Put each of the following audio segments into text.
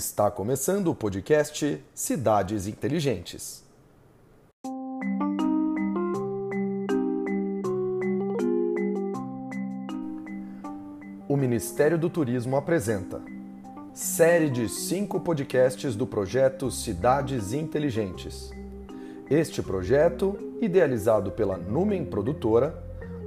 Está começando o podcast Cidades Inteligentes. O Ministério do Turismo apresenta série de cinco podcasts do projeto Cidades Inteligentes. Este projeto, idealizado pela Numen Produtora,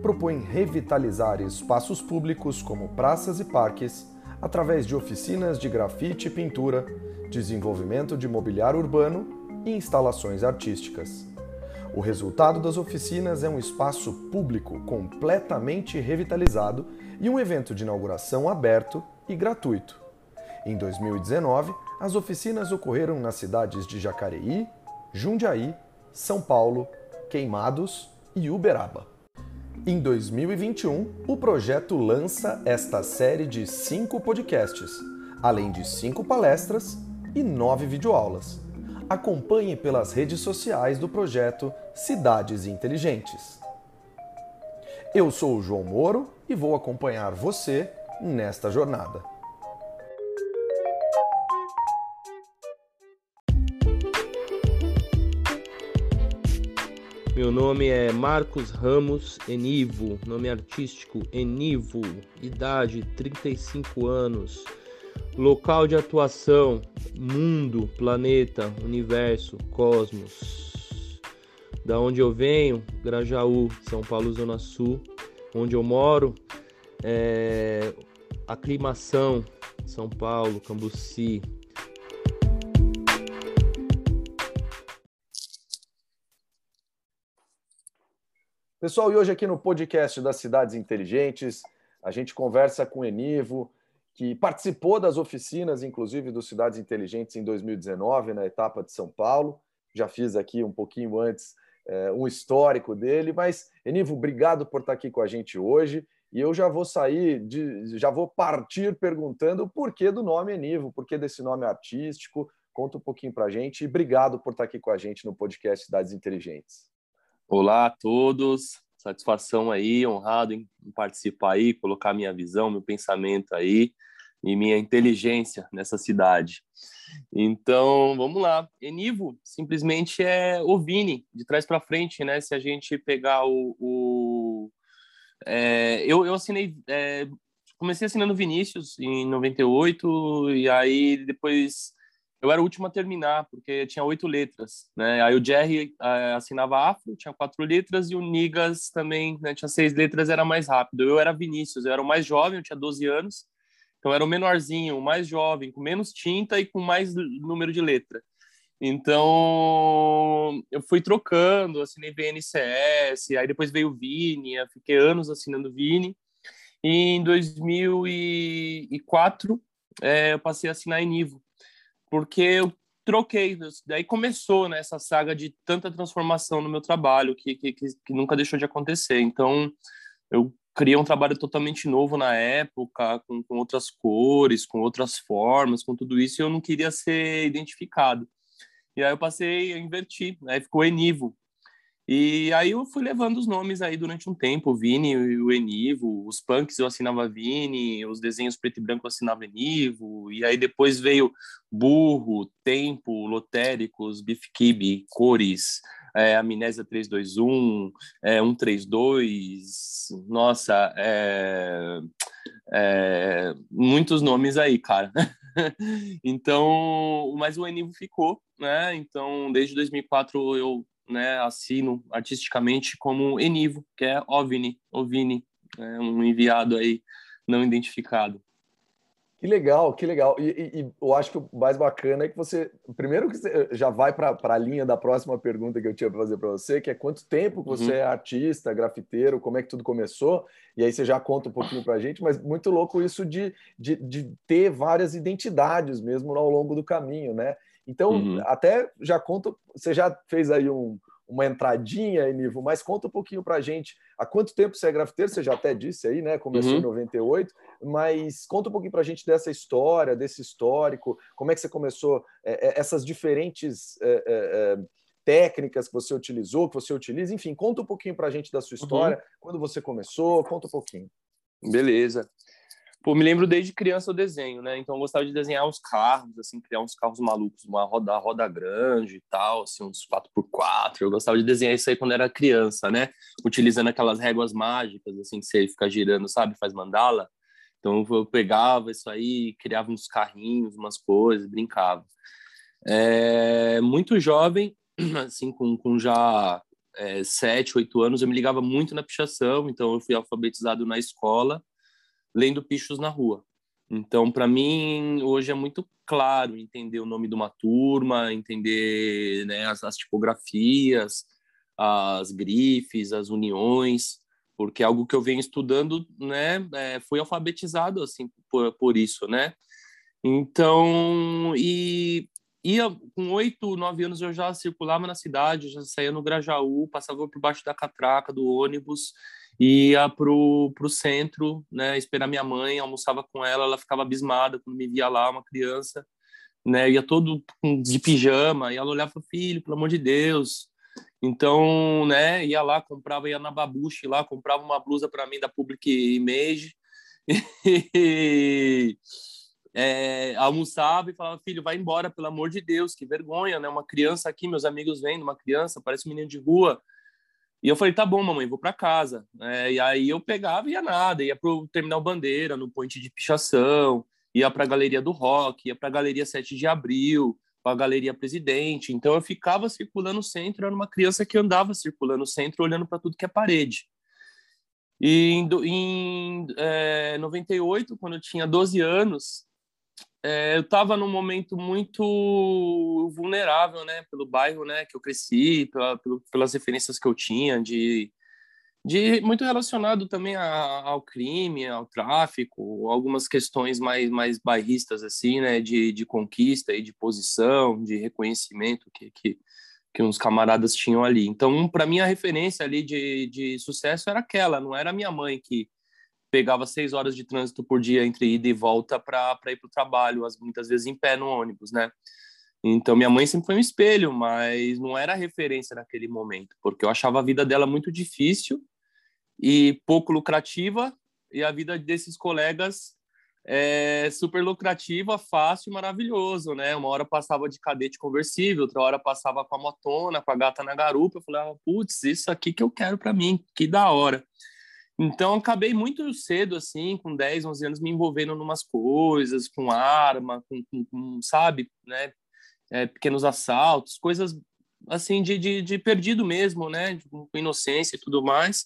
propõe revitalizar espaços públicos como praças e parques através de oficinas de grafite e pintura, desenvolvimento de mobiliário urbano e instalações artísticas. O resultado das oficinas é um espaço público completamente revitalizado e um evento de inauguração aberto e gratuito. Em 2019, as oficinas ocorreram nas cidades de Jacareí, Jundiaí, São Paulo, Queimados e Uberaba. Em 2021, o projeto lança esta série de cinco podcasts, além de cinco palestras e nove videoaulas. Acompanhe pelas redes sociais do projeto Cidades Inteligentes. Eu sou o João Moro e vou acompanhar você nesta jornada. Meu nome é Marcos Ramos Enivo, nome artístico Enivo, idade 35 anos, local de atuação mundo, planeta, universo, cosmos. Da onde eu venho, Grajaú, São Paulo, Zona Sul, onde eu moro, é... aclimação, São Paulo, Cambuci, Pessoal, e hoje aqui no podcast das Cidades Inteligentes, a gente conversa com o Enivo, que participou das oficinas, inclusive, do Cidades Inteligentes em 2019, na etapa de São Paulo. Já fiz aqui um pouquinho antes é, um histórico dele, mas, Enivo, obrigado por estar aqui com a gente hoje. E eu já vou sair, de, já vou partir perguntando o porquê do nome Enivo, por que desse nome artístico. Conta um pouquinho para a gente e obrigado por estar aqui com a gente no podcast Cidades Inteligentes. Olá a todos, satisfação aí, honrado em participar aí, colocar minha visão, meu pensamento aí e minha inteligência nessa cidade. Então, vamos lá. Enivo simplesmente é o Vini, de trás para frente, né? Se a gente pegar o. o é, eu, eu assinei. É, comecei assinando Vinícius em 98, e aí depois eu era o último a terminar, porque tinha oito letras, né? Aí o Jerry uh, assinava Afro, tinha quatro letras, e o Nigas também né, tinha seis letras, era mais rápido. Eu era Vinícius, eu era o mais jovem, eu tinha 12 anos, então eu era o menorzinho, o mais jovem, com menos tinta e com mais número de letra. Então, eu fui trocando, assinei VNCS, aí depois veio o Vini, eu fiquei anos assinando Vini, e em 2004 é, eu passei a assinar Enivo, porque eu troquei. Daí começou né, essa saga de tanta transformação no meu trabalho que, que, que nunca deixou de acontecer. Então, eu criei um trabalho totalmente novo na época, com, com outras cores, com outras formas, com tudo isso, e eu não queria ser identificado. E aí eu passei a invertir, aí ficou Enivo, e aí eu fui levando os nomes aí durante um tempo, o Vini e o Enivo, os punks eu assinava Vini, os desenhos preto e branco eu assinava Enivo, e aí depois veio Burro, Tempo, Lotéricos, Beef Kibe, Cores, é, Amnésia 321, é, 132, nossa, é, é, muitos nomes aí, cara. então, mas o Enivo ficou, né? Então, desde 2004 eu né, assino artisticamente como Enivo, que é OVNI, OVNI, é um enviado aí não identificado. Que legal, que legal. E, e, e, eu acho que o mais bacana é que você, primeiro que você já vai para a linha da próxima pergunta que eu tinha para fazer para você, que é quanto tempo você uhum. é artista, grafiteiro, como é que tudo começou, e aí você já conta um pouquinho para a gente, mas muito louco isso de, de, de ter várias identidades mesmo ao longo do caminho, né? Então, uhum. até já conta, você já fez aí um, uma entradinha, Enivo, mas conta um pouquinho para a gente há quanto tempo você é grafiteiro, você já até disse aí, né? Começou uhum. em 98, mas conta um pouquinho para a gente dessa história, desse histórico, como é que você começou, é, é, essas diferentes é, é, é técnicas que você utilizou, que você utiliza, enfim, conta um pouquinho para a gente da sua uhum. história, uhum. quando você começou, conta um pouquinho. Beleza. Pô, me lembro desde criança o desenho, né? Então eu gostava de desenhar uns carros, assim, criar uns carros malucos, uma roda, roda grande e tal, assim, uns 4x4. Eu gostava de desenhar isso aí quando era criança, né? Utilizando aquelas réguas mágicas, assim, que você fica girando, sabe? Faz mandala. Então eu pegava isso aí, criava uns carrinhos, umas coisas, brincava. É, muito jovem, assim, com, com já é, sete, oito anos, eu me ligava muito na pichação, então eu fui alfabetizado na escola lendo pichos na rua. Então, para mim, hoje é muito claro entender o nome de uma turma, entender né, as, as, tipografias, as grifes, as uniões, porque é algo que eu venho estudando, né, é, fui alfabetizado assim por, por isso, né? Então, e ia com oito, nove anos eu já circulava na cidade, já saía no Grajaú, passava por baixo da catraca do ônibus ia pro, pro centro, né, esperar minha mãe, almoçava com ela, ela ficava abismada quando me via lá, uma criança, né, ia todo de pijama, e ela olhava, filho, pelo amor de Deus. Então, né, ia lá, comprava, ia na Babuche lá, comprava uma blusa para mim da Public Image, e, é, almoçava e falava, filho, vai embora, pelo amor de Deus, que vergonha, né, uma criança aqui, meus amigos vendo, uma criança, parece um menino de rua, e eu falei, tá bom, mamãe, vou para casa. É, e aí eu pegava e ia nada, ia pro Terminal Bandeira, no ponte de pichação, ia para a Galeria do Rock, ia para a Galeria 7 de Abril, para a Galeria Presidente. Então eu ficava circulando o centro, era uma criança que andava circulando o centro, olhando para tudo que é parede. E em, em é, 98, quando eu tinha 12 anos, é, eu estava num momento muito vulnerável, né, pelo bairro, né, que eu cresci, pela, pelas referências que eu tinha de, de muito relacionado também a, ao crime, ao tráfico, algumas questões mais mais bairristas assim, né, de, de conquista e de posição, de reconhecimento que, que que uns camaradas tinham ali. Então, para mim a referência ali de, de sucesso era aquela, não era minha mãe que pegava seis horas de trânsito por dia entre ida e volta para ir para o trabalho, muitas vezes em pé no ônibus, né? Então, minha mãe sempre foi um espelho, mas não era referência naquele momento, porque eu achava a vida dela muito difícil e pouco lucrativa, e a vida desses colegas é super lucrativa, fácil e maravilhoso, né? Uma hora passava de cadete conversível, outra hora passava com a motona, com a gata na garupa. Eu falava, putz, isso aqui que eu quero para mim, que da hora. Então, acabei muito cedo, assim, com 10, 11 anos, me envolvendo em umas coisas, com arma, com, com, com sabe, né, é, pequenos assaltos, coisas, assim, de, de, de perdido mesmo, né, com inocência e tudo mais.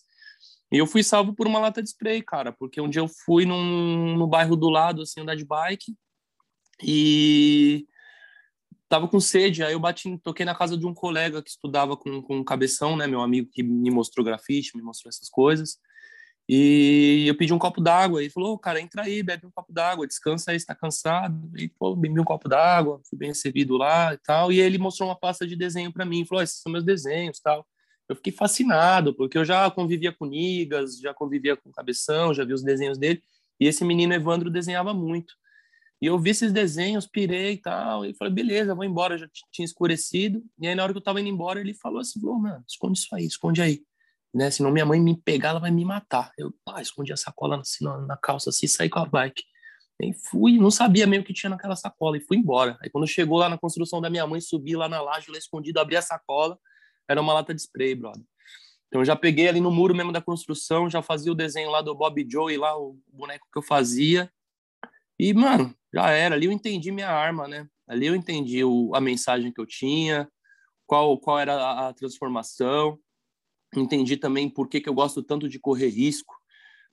E eu fui salvo por uma lata de spray, cara, porque um dia eu fui num, no bairro do lado, assim, andar de bike, e tava com sede, aí eu bati, toquei na casa de um colega que estudava com, com cabeção, né, meu amigo que me mostrou grafite, me mostrou essas coisas, e eu pedi um copo d'água. Ele falou, cara, entra aí, bebe um copo d'água, descansa aí, está cansado. E, pô, bebi um copo d'água, fui bem recebido lá e tal. E ele mostrou uma pasta de desenho para mim. Falou, esses são meus desenhos tal. Eu fiquei fascinado, porque eu já convivia com Nigas, já convivia com Cabeção, já vi os desenhos dele. E esse menino Evandro desenhava muito. E eu vi esses desenhos, pirei e tal. E falei, beleza, vou embora. Já tinha escurecido. E aí, na hora que eu tava indo embora, ele falou assim: Ô, mano, esconde isso aí, esconde aí né? Senão minha mãe me pegar, ela vai me matar. Eu ah, escondi a sacola assim, na, na calça assim, saí com a bike. E fui, não sabia mesmo o que tinha naquela sacola e fui embora. Aí quando chegou lá na construção da minha mãe, subi lá na laje, lá escondido, abri a sacola, era uma lata de spray, brother. Então já peguei ali no muro mesmo da construção, já fazia o desenho lá do Bob Joe, lá o boneco que eu fazia. E, mano, já era. Ali eu entendi minha arma, né? Ali eu entendi o, a mensagem que eu tinha, qual, qual era a, a transformação entendi também por que, que eu gosto tanto de correr risco,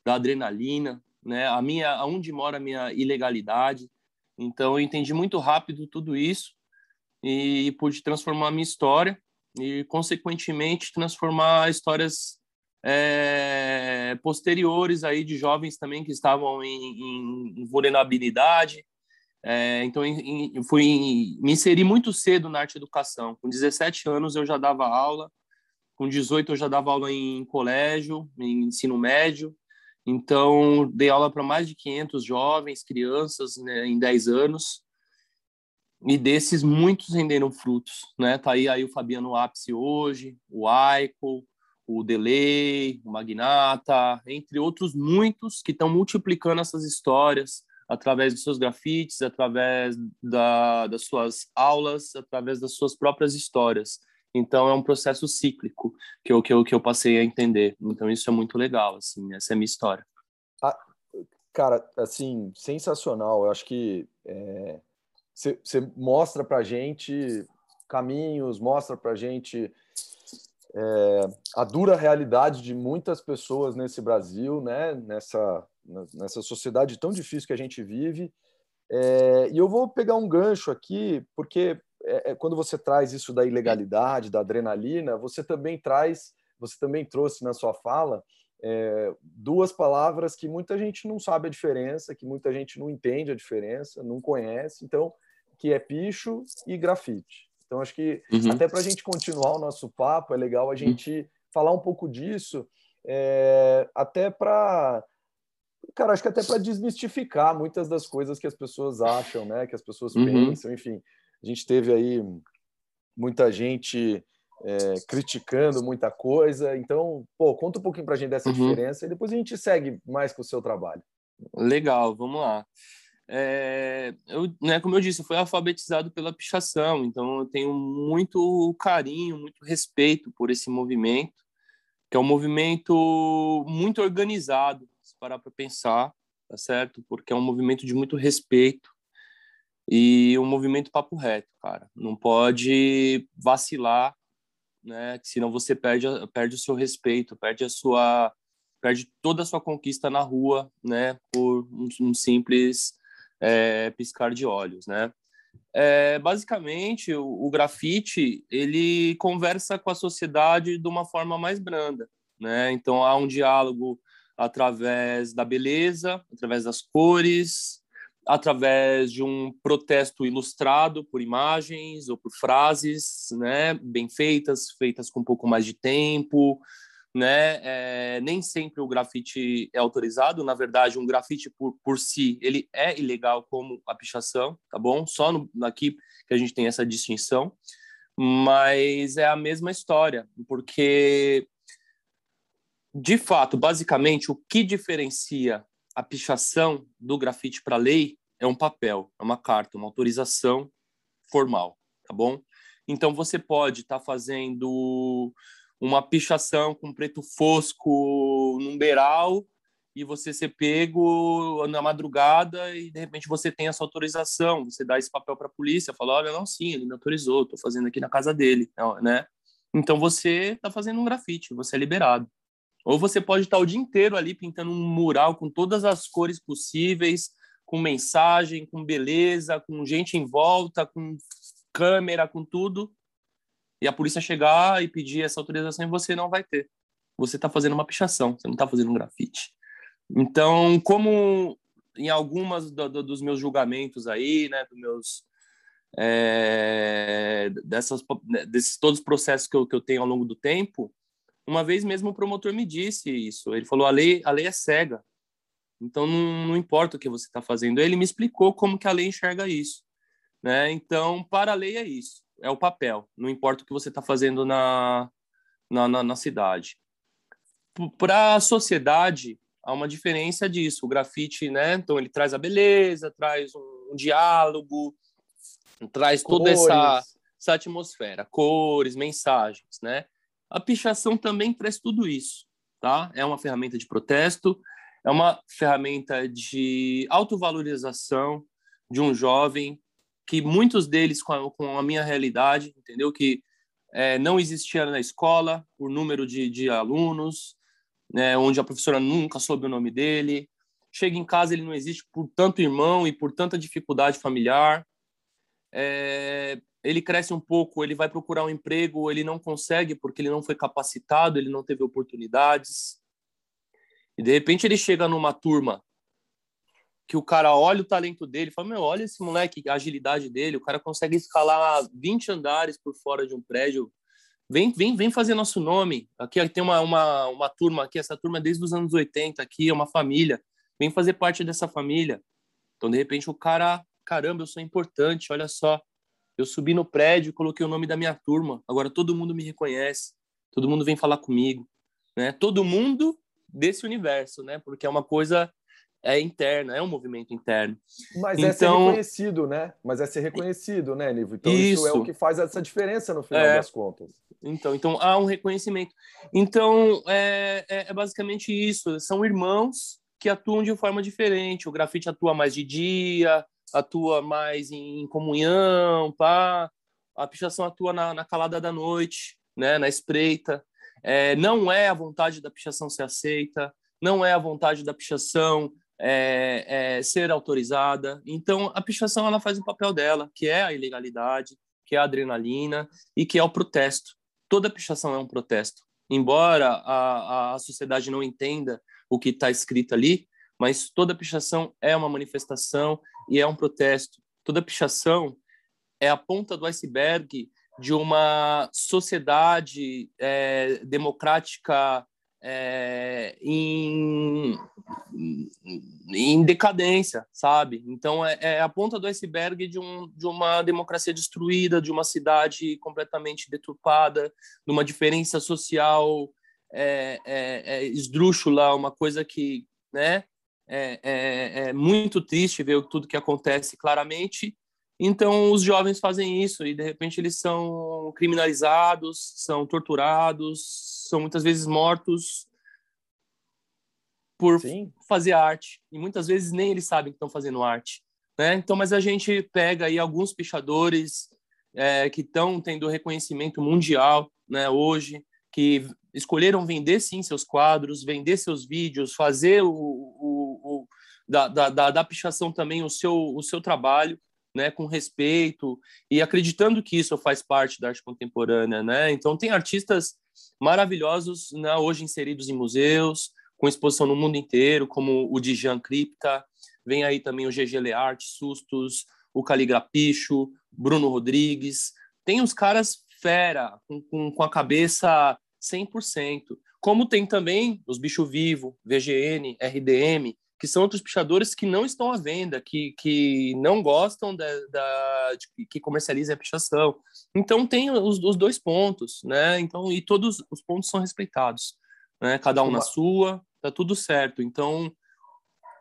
da adrenalina, né? A minha, aonde mora a minha ilegalidade. Então eu entendi muito rápido tudo isso e pude transformar a minha história e consequentemente transformar histórias é, posteriores aí de jovens também que estavam em, em vulnerabilidade. É, então eu fui me inseri muito cedo na arte educação. Com 17 anos eu já dava aula com 18 eu já dava aula em colégio, em ensino médio. Então, dei aula para mais de 500 jovens, crianças, né, em 10 anos. E desses, muitos renderam frutos, né? Tá aí, aí o Fabiano Ápice hoje, o Aiko, o Delay, o Magnata, entre outros muitos que estão multiplicando essas histórias através dos seus grafites, através da, das suas aulas, através das suas próprias histórias. Então é um processo cíclico que eu, que eu, que eu passei a entender. Então isso é muito legal, assim, essa é a minha história. Ah, cara, assim, sensacional. Eu acho que você é, mostra para gente caminhos, mostra para gente é, a dura realidade de muitas pessoas nesse Brasil, né? Nessa nessa sociedade tão difícil que a gente vive. É, e eu vou pegar um gancho aqui, porque é, é, quando você traz isso da ilegalidade, da adrenalina, você também traz, você também trouxe na sua fala é, duas palavras que muita gente não sabe a diferença, que muita gente não entende a diferença, não conhece, então, que é picho e grafite. Então, acho que uhum. até para a gente continuar o nosso papo, é legal a uhum. gente uhum. falar um pouco disso, é, até para cara, acho que até para desmistificar muitas das coisas que as pessoas acham, né? Que as pessoas uhum. pensam, enfim. A gente teve aí muita gente é, criticando muita coisa. Então, pô, conta um pouquinho para a gente dessa uhum. diferença e depois a gente segue mais com o seu trabalho. Legal, vamos lá. É, eu, né, como eu disse, eu fui alfabetizado pela pichação, então eu tenho muito carinho, muito respeito por esse movimento, que é um movimento muito organizado, se parar para pensar, tá certo? Porque é um movimento de muito respeito e um movimento papo reto, cara. Não pode vacilar, né? Senão você perde, perde o seu respeito, perde a sua, perde toda a sua conquista na rua, né? Por um, um simples é, piscar de olhos, né? É, basicamente, o, o grafite ele conversa com a sociedade de uma forma mais branda, né? Então há um diálogo através da beleza, através das cores, através de um protesto ilustrado por imagens ou por frases, né, bem feitas, feitas com um pouco mais de tempo, né? É, nem sempre o grafite é autorizado. Na verdade, um grafite por, por si ele é ilegal como a pichação, tá bom? Só no, aqui que a gente tem essa distinção, mas é a mesma história, porque de fato, basicamente, o que diferencia a pichação do grafite para a lei é um papel, é uma carta, uma autorização formal, tá bom? Então você pode estar tá fazendo uma pichação com preto fosco num beiral e você ser pego na madrugada e de repente você tem essa autorização, você dá esse papel para a polícia, fala, olha, não, sim, ele me autorizou, estou fazendo aqui na casa dele, né? Então você está fazendo um grafite, você é liberado. Ou você pode estar o dia inteiro ali pintando um mural com todas as cores possíveis, com mensagem, com beleza, com gente em volta, com câmera, com tudo. E a polícia chegar e pedir essa autorização e você não vai ter. Você está fazendo uma pichação, você não está fazendo um grafite. Então, como em algumas do, do, dos meus julgamentos aí, né, dos meus é, dessas, desses todos os processos que eu, que eu tenho ao longo do tempo, uma vez mesmo o promotor me disse isso. Ele falou: a lei, a lei é cega. Então não, não importa o que você está fazendo. Ele me explicou como que a lei enxerga isso. Né? Então, para a lei é isso. É o papel. Não importa o que você está fazendo na, na, na, na cidade. Para a sociedade, há uma diferença disso. O grafite, né? Então, ele traz a beleza, traz um, um diálogo, traz toda essa, essa atmosfera, cores, mensagens, né? A pichação também traz tudo isso, tá? É uma ferramenta de protesto, é uma ferramenta de autovalorização de um jovem que muitos deles com a, com a minha realidade, entendeu? Que é, não existia na escola o número de, de alunos, né, onde a professora nunca soube o nome dele. Chega em casa, ele não existe por tanto irmão e por tanta dificuldade familiar. É, ele cresce um pouco, ele vai procurar um emprego, ele não consegue porque ele não foi capacitado, ele não teve oportunidades. E de repente ele chega numa turma que o cara olha o talento dele, fala: "Meu, olha esse moleque, a agilidade dele, o cara consegue escalar 20 andares por fora de um prédio. Vem, vem, vem fazer nosso nome. Aqui tem uma, uma, uma turma aqui, essa turma é desde os anos 80 aqui, é uma família. Vem fazer parte dessa família. Então, de repente, o cara, caramba, eu sou importante, olha só. Eu subi no prédio e coloquei o nome da minha turma. Agora todo mundo me reconhece, todo mundo vem falar comigo. né? Todo mundo desse universo, né? Porque é uma coisa é interna, é um movimento interno. Mas então, é ser então reconhecido, né? Mas é ser reconhecido, né, Nivo? Então isso, isso é o que faz essa diferença no final é, das contas. Então, então há um reconhecimento. Então é, é, é basicamente isso. São irmãos que atuam de forma diferente. O grafite atua mais de dia, atua mais em comunhão, pá. A pichação atua na, na calada da noite, né? Na espreita. É, não é a vontade da pichação ser aceita, não é a vontade da pichação é, é, ser autorizada. Então, a pichação ela faz o papel dela, que é a ilegalidade, que é a adrenalina e que é o protesto. Toda pichação é um protesto. Embora a, a sociedade não entenda o que está escrito ali, mas toda pichação é uma manifestação e é um protesto. Toda pichação é a ponta do iceberg de uma sociedade é, democrática é, em, em decadência, sabe? Então é, é, a ponta do iceberg de, um, de uma democracia destruída, de uma cidade completamente deturpada, de uma diferença social é, é, é esdrúxula, uma coisa que, né? É, é, é muito triste ver tudo que acontece claramente. Então, os jovens fazem isso e, de repente, eles são criminalizados, são torturados, são muitas vezes mortos por Sim. fazer arte. E muitas vezes nem eles sabem que estão fazendo arte. Né? Então, mas a gente pega aí alguns pichadores é, que estão tendo reconhecimento mundial né, hoje, que escolheram vender sim seus quadros, vender seus vídeos, fazer o, o, o da, da, da, pichação também o seu, o seu trabalho, né, com respeito e acreditando que isso faz parte da arte contemporânea, né? Então tem artistas maravilhosos né, hoje inseridos em museus, com exposição no mundo inteiro, como o Dijan Cripta, vem aí também o GG Leart, Sustos, o Caligrapicho, Bruno Rodrigues, tem os caras fera, com, com, com a cabeça 100%, como tem também os Bicho Vivo, VGN, RDM, que são outros pichadores que não estão à venda, que, que não gostam da, da de, que comercializem a pichação. Então tem os, os, dois pontos, né? Então e todos os pontos são respeitados, né? Cada um na sua, tá tudo certo. Então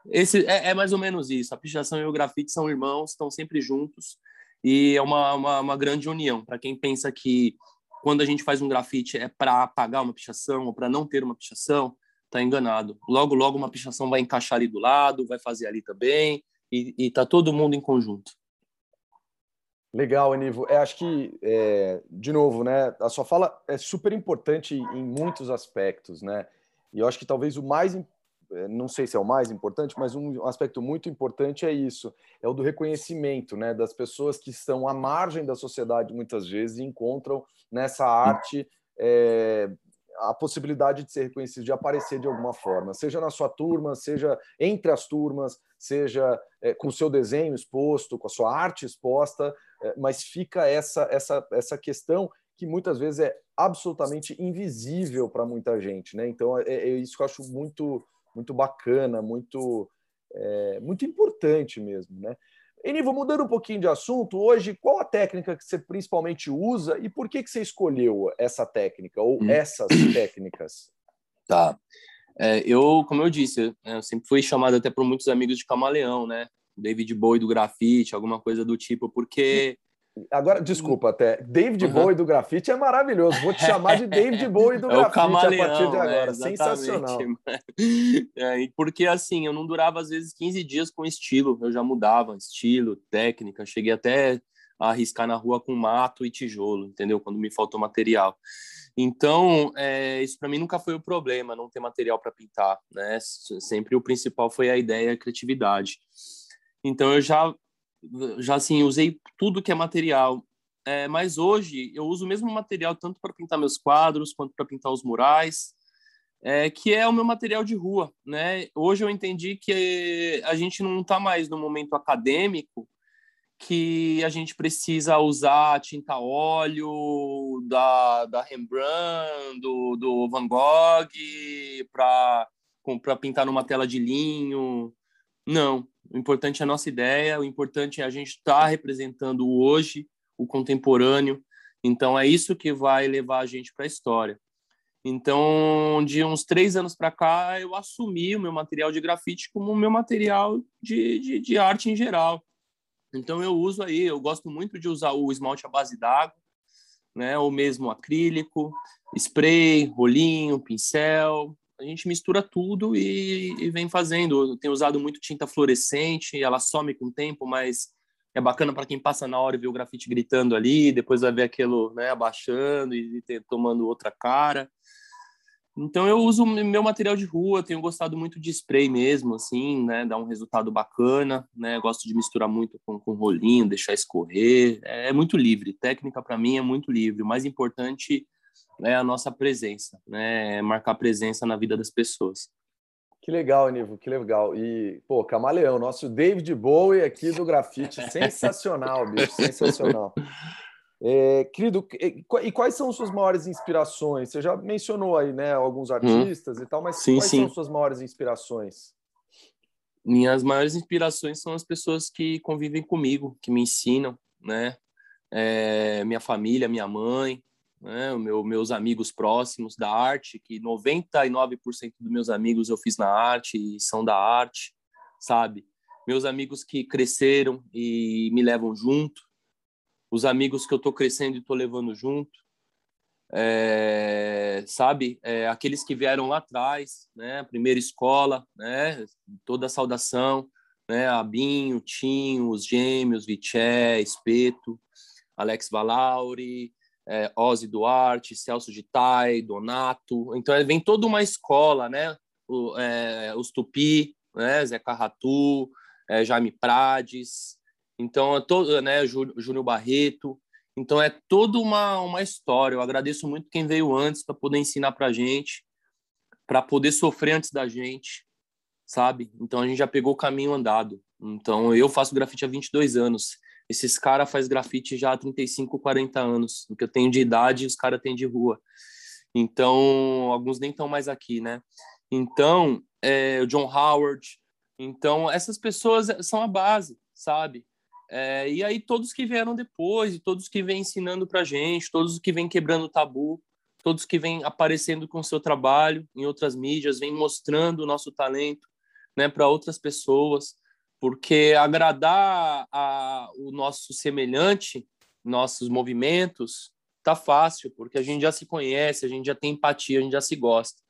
esse é, é mais ou menos isso. A pichação e o grafite são irmãos, estão sempre juntos e é uma, uma, uma grande união. Para quem pensa que quando a gente faz um grafite é para apagar uma pichação ou para não ter uma pichação, tá enganado. Logo, logo uma pichação vai encaixar ali do lado, vai fazer ali também, e, e tá todo mundo em conjunto. Legal, Enivo. É, acho que, é, de novo, né, a sua fala é super importante em muitos aspectos, né? E eu acho que talvez o mais, é, não sei se é o mais importante, mas um aspecto muito importante é isso, é o do reconhecimento, né, das pessoas que estão à margem da sociedade muitas vezes e encontram nessa arte é, a possibilidade de ser reconhecido, de aparecer de alguma forma, seja na sua turma, seja entre as turmas, seja é, com o seu desenho exposto, com a sua arte exposta, é, mas fica essa, essa, essa questão que muitas vezes é absolutamente invisível para muita gente, né? Então é, é, isso que eu acho muito muito bacana, muito é, muito importante mesmo, né? Enivo, mudando um pouquinho de assunto, hoje, qual a técnica que você principalmente usa e por que, que você escolheu essa técnica ou hum. essas técnicas? Tá. É, eu, como eu disse, eu sempre fui chamado até por muitos amigos de camaleão, né? David Bowie do grafite, alguma coisa do tipo, porque Agora, desculpa até. David uhum. Bowie do grafite é maravilhoso. Vou te chamar de David Bowie do é grafite a partir de agora. É, Sensacional. É, porque assim, eu não durava às vezes 15 dias com estilo. Eu já mudava estilo, técnica. Cheguei até a arriscar na rua com mato e tijolo, entendeu? Quando me faltou material. Então, é, isso para mim nunca foi o problema, não ter material para pintar, né? Sempre o principal foi a ideia e a criatividade. Então, eu já já assim usei tudo que é material. É, mas hoje eu uso o mesmo material tanto para pintar meus quadros quanto para pintar os murais, é, que é o meu material de rua, né? Hoje eu entendi que a gente não está mais no momento acadêmico que a gente precisa usar tinta óleo da, da Rembrandt, do, do Van Gogh para pintar numa tela de linho. Não, o importante é a nossa ideia, o importante é a gente estar tá representando hoje, o contemporâneo. Então, é isso que vai levar a gente para a história. Então, de uns três anos para cá, eu assumi o meu material de grafite como o meu material de, de, de, arte em geral. Então, eu uso aí, eu gosto muito de usar o esmalte à base d'água, né? ou mesmo acrílico, spray, rolinho, pincel. A gente mistura tudo e, e vem fazendo. Eu tenho usado muito tinta fluorescente, ela some com o tempo, mas é bacana para quem passa na hora e vê o grafite gritando ali, depois vai ver aquilo né, abaixando e, e tomando outra cara. Então eu uso meu material de rua, tenho gostado muito de spray mesmo, assim, né? Dá um resultado bacana, né? Gosto de misturar muito com, com rolinho, deixar escorrer. É, é muito livre. Técnica para mim é muito livre. O mais importante é a nossa presença, né? É marcar presença na vida das pessoas. Que legal, Nivo, que legal. E, pô, Camaleão, nosso David Bowie aqui do grafite. Sensacional, bicho, sensacional. É, querido, e quais são suas maiores inspirações? Você já mencionou aí, né, alguns hum. artistas hum. e tal, mas sim, quais sim. são suas maiores inspirações? Minhas maiores inspirações são as pessoas que convivem comigo, que me ensinam, né? É, minha família, minha mãe, né? Meu, meus amigos próximos da arte, que 99% dos meus amigos eu fiz na arte e são da arte, sabe? Meus amigos que cresceram e me levam junto, os amigos que eu estou crescendo e estou levando junto, é, sabe? É, aqueles que vieram lá atrás, né? Primeira escola, né? Toda a saudação, né? Abinho, Tinho, os Gêmeos, Viché, Espeto, Alex Valauri, é, Ozzy Duarte, Celso de Tai, Donato. Então, vem toda uma escola, né? O, é, os Tupi, né? Zé Carratu, é, Jaime Prades, então, é todo, né, Júnior Barreto. Então, é toda uma, uma história. Eu agradeço muito quem veio antes para poder ensinar para gente, para poder sofrer antes da gente, sabe? Então, a gente já pegou o caminho andado. Então, eu faço grafite há 22 anos. Esses caras fazem grafite já há 35, 40 anos. O que eu tenho de idade, os caras têm de rua. Então, alguns nem estão mais aqui, né? Então, é, o John Howard. Então, essas pessoas são a base, sabe? É, e aí todos que vieram depois, todos que vêm ensinando para gente, todos que vêm quebrando o tabu, todos que vêm aparecendo com seu trabalho em outras mídias, vêm mostrando o nosso talento, né, para outras pessoas, porque agradar a, o nosso semelhante, nossos movimentos, tá fácil, porque a gente já se conhece, a gente já tem empatia, a gente já se gosta.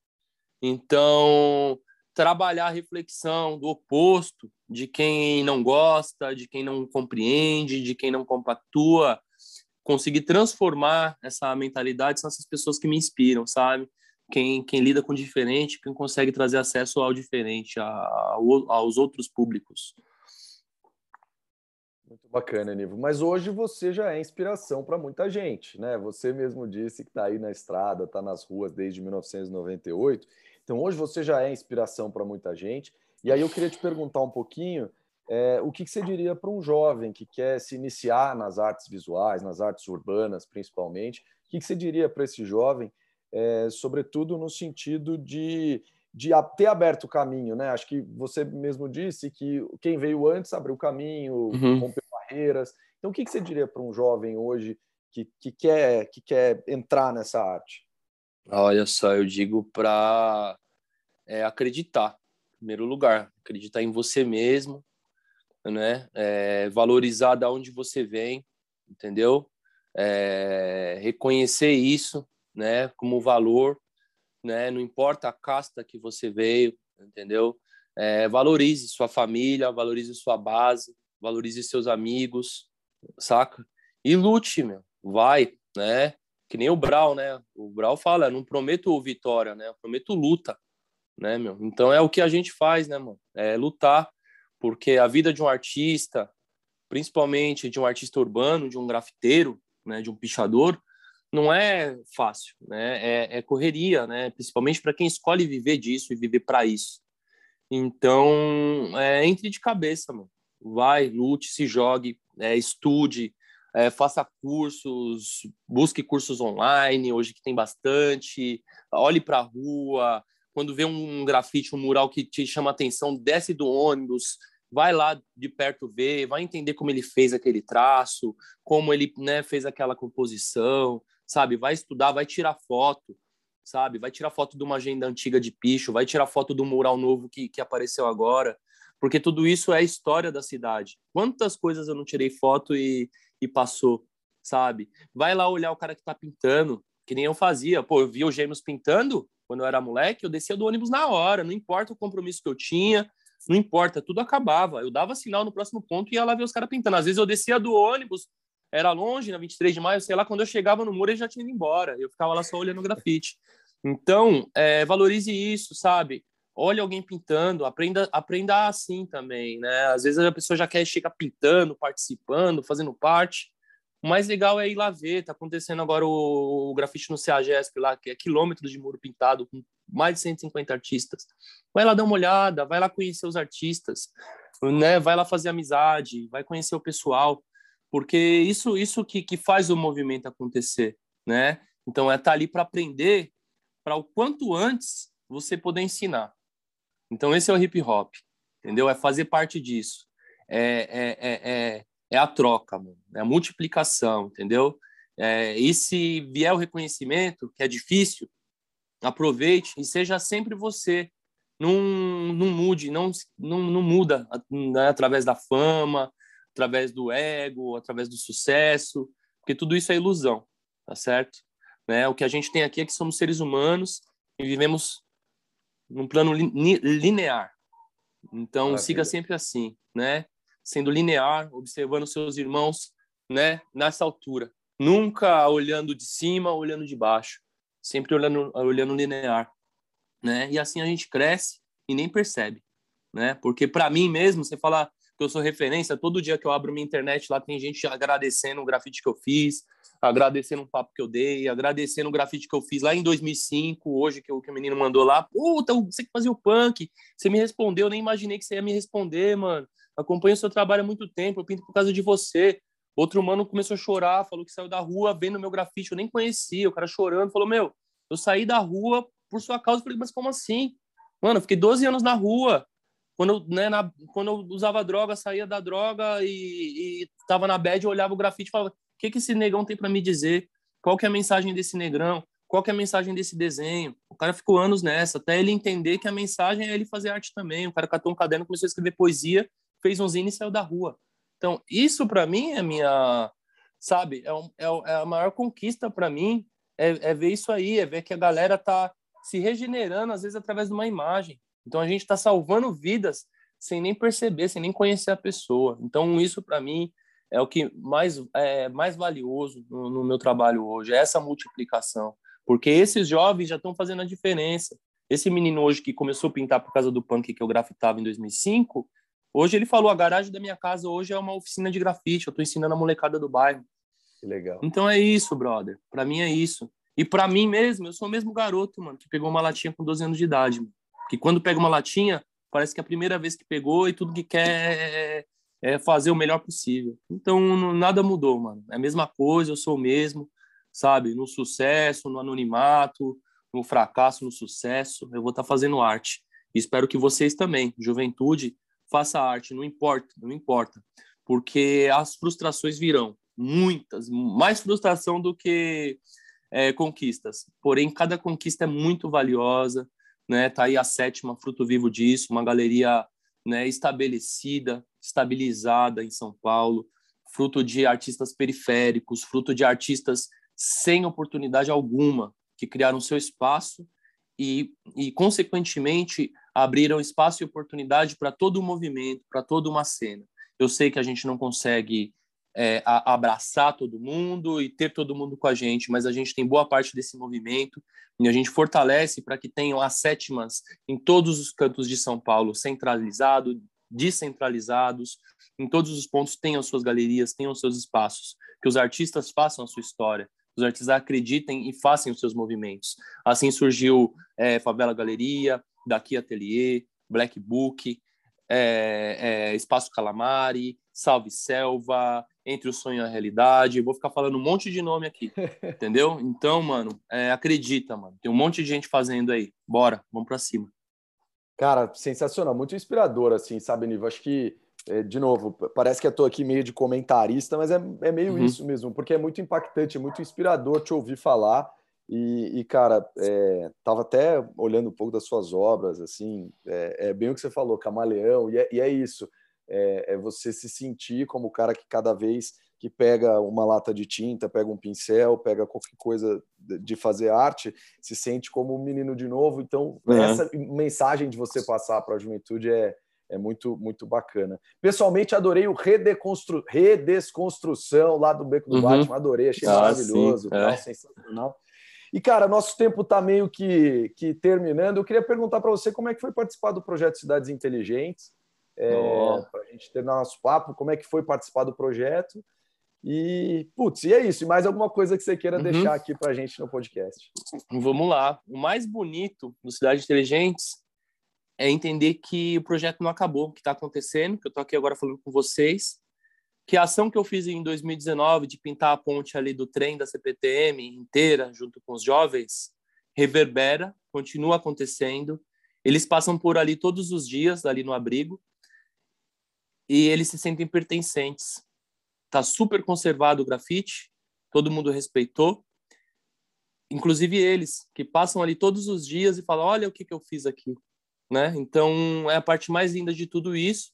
Então, trabalhar a reflexão do oposto, de quem não gosta, de quem não compreende, de quem não compactua, conseguir transformar essa mentalidade são essas pessoas que me inspiram, sabe? Quem, quem lida com diferente, quem consegue trazer acesso ao diferente, a, aos outros públicos. Muito bacana, Nivo. Mas hoje você já é inspiração para muita gente, né? Você mesmo disse que está aí na estrada, está nas ruas desde 1998 então, hoje você já é inspiração para muita gente. E aí eu queria te perguntar um pouquinho é, o que, que, você diria para um jovem que quer se iniciar nas artes visuais, nas artes urbanas principalmente? O que, que você diria para esse jovem, é, sobretudo no sentido de, de ter aberto o caminho? Né? Acho que você mesmo disse que quem veio antes abriu o caminho, uhum. rompeu barreiras. Então, o que, que você diria para um jovem hoje que, que, quer, que quer entrar nessa arte? Olha só, eu digo para é, acreditar, em primeiro lugar, acreditar em você mesmo, né? É, valorizar da onde você vem, entendeu? É, reconhecer isso, né? Como valor, né? Não importa a casta que você veio, entendeu? É, valorize sua família, valorize sua base, valorize seus amigos, saca? E lute, meu, vai, né? que nem o Brau, né? O Brau fala, não prometo vitória, né? Eu prometo luta, né, meu? Então é o que a gente faz, né, mano? É lutar, porque a vida de um artista, principalmente de um artista urbano, de um grafiteiro, né, de um pichador, não é fácil, né? É, é correria, né? Principalmente para quem escolhe viver disso e viver para isso. Então, é, entre de cabeça, mano. Vai, lute, se jogue, é, estude, é, faça cursos, busque cursos online, hoje que tem bastante, olhe para a rua, quando vê um grafite, um mural que te chama atenção, desce do ônibus, vai lá de perto ver, vai entender como ele fez aquele traço, como ele né, fez aquela composição, sabe? Vai estudar, vai tirar foto, sabe? Vai tirar foto de uma agenda antiga de picho, vai tirar foto do mural novo que, que apareceu agora, porque tudo isso é a história da cidade. Quantas coisas eu não tirei foto e, e passou, sabe? Vai lá olhar o cara que tá pintando, que nem eu fazia. Pô, eu via os gêmeos pintando quando eu era moleque, eu descia do ônibus na hora, não importa o compromisso que eu tinha, não importa, tudo acabava. Eu dava sinal no próximo ponto e ia lá ver os caras pintando. Às vezes eu descia do ônibus, era longe, na 23 de maio, sei lá, quando eu chegava no muro ele já tinha ido embora. Eu ficava lá só olhando o grafite. Então, é, valorize isso, sabe? Olhe alguém pintando, aprenda, aprenda assim também, né? Às vezes a pessoa já quer chegar pintando, participando, fazendo parte. O mais legal é ir lá ver. Tá acontecendo agora o, o grafite no CEAGESP lá, que é quilômetros de muro pintado, com mais de 150 artistas. Vai lá dar uma olhada, vai lá conhecer os artistas, né? Vai lá fazer amizade, vai conhecer o pessoal, porque isso isso que, que faz o movimento acontecer, né? Então é estar tá ali para aprender, para o quanto antes você poder ensinar. Então esse é o hip hop, entendeu? É fazer parte disso. É, é, é, é, é a troca, mano. é a multiplicação, entendeu? É, e se vier o reconhecimento, que é difícil, aproveite e seja sempre você. Não, não mude, não, não, não muda né, através da fama, através do ego, através do sucesso, porque tudo isso é ilusão, tá certo? Né? O que a gente tem aqui é que somos seres humanos e vivemos num plano li linear. Então, Maravilha. siga sempre assim, né? Sendo linear, observando seus irmãos, né? Nessa altura. Nunca olhando de cima, olhando de baixo sempre olhando, olhando linear, né? E assim a gente cresce e nem percebe, né? Porque para mim mesmo, você fala que eu sou referência, todo dia que eu abro minha internet lá tem gente agradecendo o grafite que eu fiz, agradecendo o papo que eu dei, agradecendo o grafite que eu fiz lá em 2005, hoje que o, que o menino mandou lá, puta, você que fazia o punk, você me respondeu, eu nem imaginei que você ia me responder, mano. Acompanho o seu trabalho há muito tempo, eu pinto por causa de você. Outro mano começou a chorar, falou que saiu da rua vendo meu grafite, eu nem conhecia, o cara chorando, falou: Meu, eu saí da rua por sua causa. Eu falei: Mas como assim? Mano, eu fiquei 12 anos na rua. Quando eu, né, na, quando eu usava droga, saía da droga e, e tava na bed, eu olhava o grafite e falava: O que, que esse negão tem para me dizer? Qual que é a mensagem desse negrão? Qual que é a mensagem desse desenho? O cara ficou anos nessa, até ele entender que a mensagem é ele fazer arte também. O cara catou um caderno, começou a escrever poesia, fez um zine e saiu da rua. Então, isso para mim é minha, sabe, é, um, é, é a maior conquista para mim, é, é, ver isso aí, é ver que a galera tá se regenerando, às vezes, através de uma imagem. Então, a gente está salvando vidas sem nem perceber, sem nem conhecer a pessoa. Então, isso para mim é o que mais é mais valioso no, no meu trabalho hoje, é essa multiplicação. Porque esses jovens já estão fazendo a diferença. Esse menino hoje que começou a pintar por causa do punk que eu grafitava em 2005, Hoje ele falou, a garagem da minha casa hoje é uma oficina de grafite, eu estou ensinando a molecada do bairro. Que legal. Então é isso, brother. Para mim é isso. E para mim mesmo, eu sou o mesmo garoto, mano, que pegou uma latinha com 12 anos de idade, mano. Que quando pega uma latinha, parece que é a primeira vez que pegou e tudo que quer é, fazer o melhor possível. Então não, nada mudou, mano. É a mesma coisa, eu sou o mesmo, sabe? No sucesso, no anonimato, no fracasso, no sucesso, eu vou estar tá fazendo arte. E espero que vocês também, juventude, faça arte, não importa, não importa, porque as frustrações virão, muitas, mais frustração do que é, conquistas. Porém, cada conquista é muito valiosa, né? Tá aí a sétima, fruto vivo disso, uma galeria né, estabelecida, estabilizada em São Paulo, fruto de artistas periféricos, fruto de artistas sem oportunidade alguma, que criaram seu espaço e, e consequentemente, abriram espaço e oportunidade para todo o movimento, para toda uma cena. Eu sei que a gente não consegue é, a, abraçar todo mundo e ter todo mundo com a gente, mas a gente tem boa parte desse movimento e a gente fortalece para que tenham as sétimas em todos os cantos de São Paulo, centralizado, descentralizados, em todos os pontos tenham suas galerias, tenham seus espaços, que os artistas façam a sua história, os artistas acreditem e façam os seus movimentos. Assim surgiu é, Favela Galeria, Daqui Atelier, Black Book, é, é, Espaço Calamari, Salve Selva, Entre o Sonho e a Realidade. Vou ficar falando um monte de nome aqui, entendeu? Então, mano, é, acredita, mano. Tem um monte de gente fazendo aí. Bora, vamos para cima. Cara, sensacional, muito inspirador, assim, sabe, Nivo? Acho que, é, de novo, parece que eu tô aqui meio de comentarista, mas é, é meio uhum. isso mesmo, porque é muito impactante, é muito inspirador te ouvir falar E, e cara, é, tava até olhando um pouco das suas obras, assim, é, é bem o que você falou, camaleão, e é, e é isso, é, é, você se sentir como o cara que cada vez que pega uma lata de tinta, pega um pincel, pega qualquer coisa de fazer arte, se sente como um menino de novo. Então, uhum. essa mensagem de você passar para a juventude é, é muito, muito bacana. Pessoalmente, adorei o redeconstru... Redesconstrução lá do Beco do uhum. Batman, adorei, achei ah, maravilhoso, sim, é. sensacional. E, cara, nosso tempo está meio que, que terminando. Eu queria perguntar para você como é que foi participar do projeto Cidades Inteligentes, é, para a gente terminar nosso papo, como é que foi participar do projeto. E, putz, e é isso. E mais alguma coisa que você queira uhum. deixar aqui para a gente no podcast? Vamos lá. O mais bonito do Cidades Inteligentes é entender que o projeto não acabou, que está acontecendo, que eu estou aqui agora falando com vocês, que a ação que eu fiz em 2019 de pintar a ponte ali do trem da CPTM inteira, junto com os jovens, reverbera, continua acontecendo. Eles passam por ali todos os dias, ali no abrigo, e eles se sentem pertencentes. Tá super conservado o grafite, todo mundo respeitou, inclusive eles, que passam ali todos os dias e falam: Olha o que, que eu fiz aqui né? Então é a parte mais linda de tudo isso.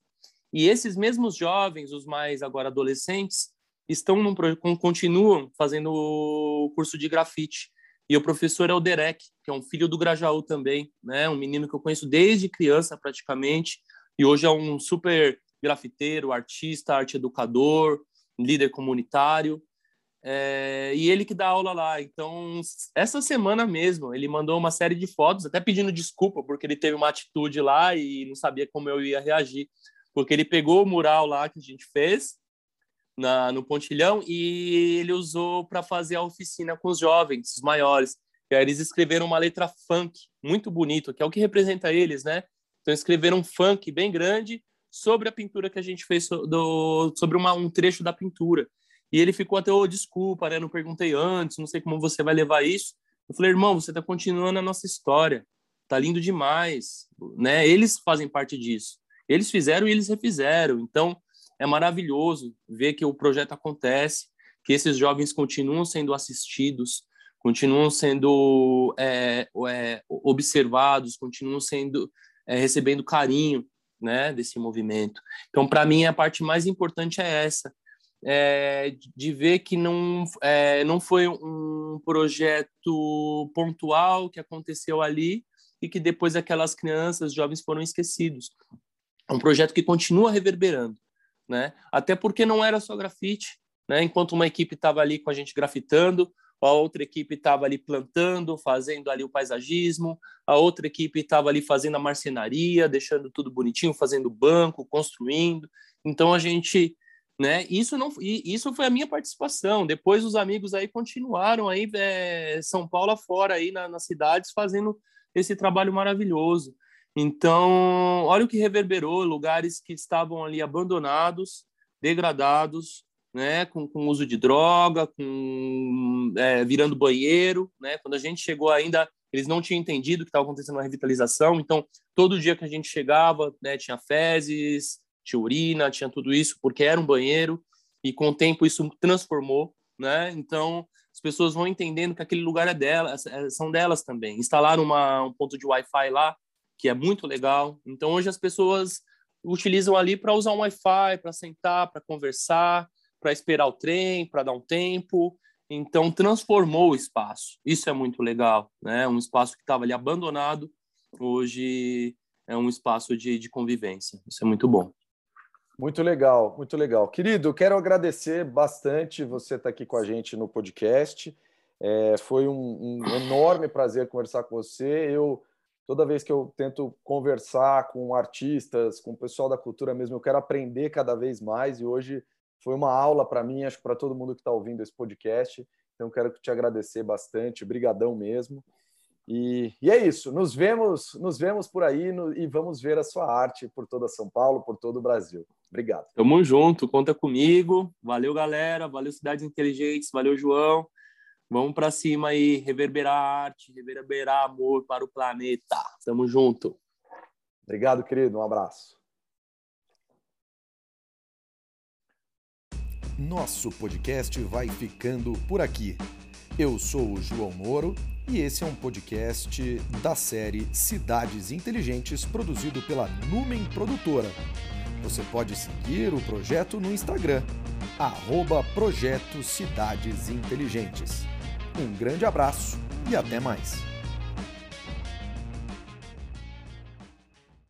E esses mesmos jovens, os mais agora adolescentes, estão num, continuam fazendo o curso de grafite. E o professor é o Derek, que é um filho do Grajaú também, né? Um menino que eu conheço desde criança praticamente e hoje é um super grafiteiro, artista, arte educador, líder comunitário. É, e ele que dá aula lá. Então, essa semana mesmo, ele mandou uma série de fotos, até pedindo desculpa, porque ele teve uma atitude lá e não sabia como eu ia reagir. Porque ele pegou o mural lá que a gente fez na, no Pontilhão e ele usou para fazer a oficina com os jovens, os maiores. E aí eles escreveram uma letra funk, muito bonito, que é o que representa eles, né? Então, escreveram um funk bem grande sobre a pintura que a gente fez, do, sobre uma, um trecho da pintura. E ele ficou até, oh, desculpa, né? Não perguntei antes, não sei como você vai levar isso. Eu falei, irmão, você está continuando a nossa história. Tá lindo demais, né? Eles fazem parte disso. Eles fizeram e eles refizeram. Então, é maravilhoso ver que o projeto acontece, que esses jovens continuam sendo assistidos, continuam sendo é, é, observados, continuam sendo é, recebendo carinho, né, desse movimento. Então, para mim, a parte mais importante é essa, é, de ver que não, é, não foi um projeto pontual que aconteceu ali e que depois aquelas crianças, jovens foram esquecidos. É um projeto que continua reverberando, né? Até porque não era só grafite, né? Enquanto uma equipe estava ali com a gente grafitando, a outra equipe estava ali plantando, fazendo ali o paisagismo, a outra equipe estava ali fazendo a marcenaria, deixando tudo bonitinho, fazendo banco, construindo. Então a gente né? Isso não, isso foi a minha participação. Depois os amigos aí continuaram aí é, São Paulo afora aí na, nas cidades fazendo esse trabalho maravilhoso. Então, olha o que reverberou, lugares que estavam ali abandonados, degradados, né, com, com uso de droga, com é, virando banheiro, né? Quando a gente chegou ainda, eles não tinham entendido que estava acontecendo uma revitalização. Então, todo dia que a gente chegava, né, tinha fezes, tinha urina, tinha tudo isso, porque era um banheiro, e com o tempo isso transformou, né? Então, as pessoas vão entendendo que aquele lugar é delas, é, são delas também. Instalaram uma, um ponto de Wi-Fi lá, que é muito legal. Então, hoje as pessoas utilizam ali para usar um Wi-Fi, para sentar, para conversar, para esperar o trem, para dar um tempo. Então, transformou o espaço. Isso é muito legal, né? Um espaço que estava ali abandonado, hoje é um espaço de, de convivência. Isso é muito bom. Muito legal, muito legal. Querido, quero agradecer bastante você estar aqui com a gente no podcast. É, foi um, um, enorme prazer conversar com você. Eu toda vez que eu tento conversar com artistas, com o pessoal da cultura mesmo, eu quero aprender cada vez mais. E hoje foi uma aula para mim, acho que para todo mundo que está ouvindo esse podcast. Então quero te agradecer bastante, brigadão mesmo. E, e, é isso. Nos vemos, nos vemos por aí no, e vamos ver a sua arte por toda São Paulo, por todo o Brasil. Obrigado. Tamo junto, conta comigo. Valeu, galera. Valeu, Cidades Inteligentes. Valeu, João. Vamos para cima aí, reverberar arte, reverberar amor para o planeta. Tamo junto. Obrigado, querido. Um abraço. Nosso podcast vai ficando por aqui. Eu sou o João Moro e esse é um podcast da série Cidades Inteligentes produzido pela Numen Produtora. Você pode seguir o projeto no Instagram, arroba Projeto Cidades Inteligentes. Um grande abraço e até mais!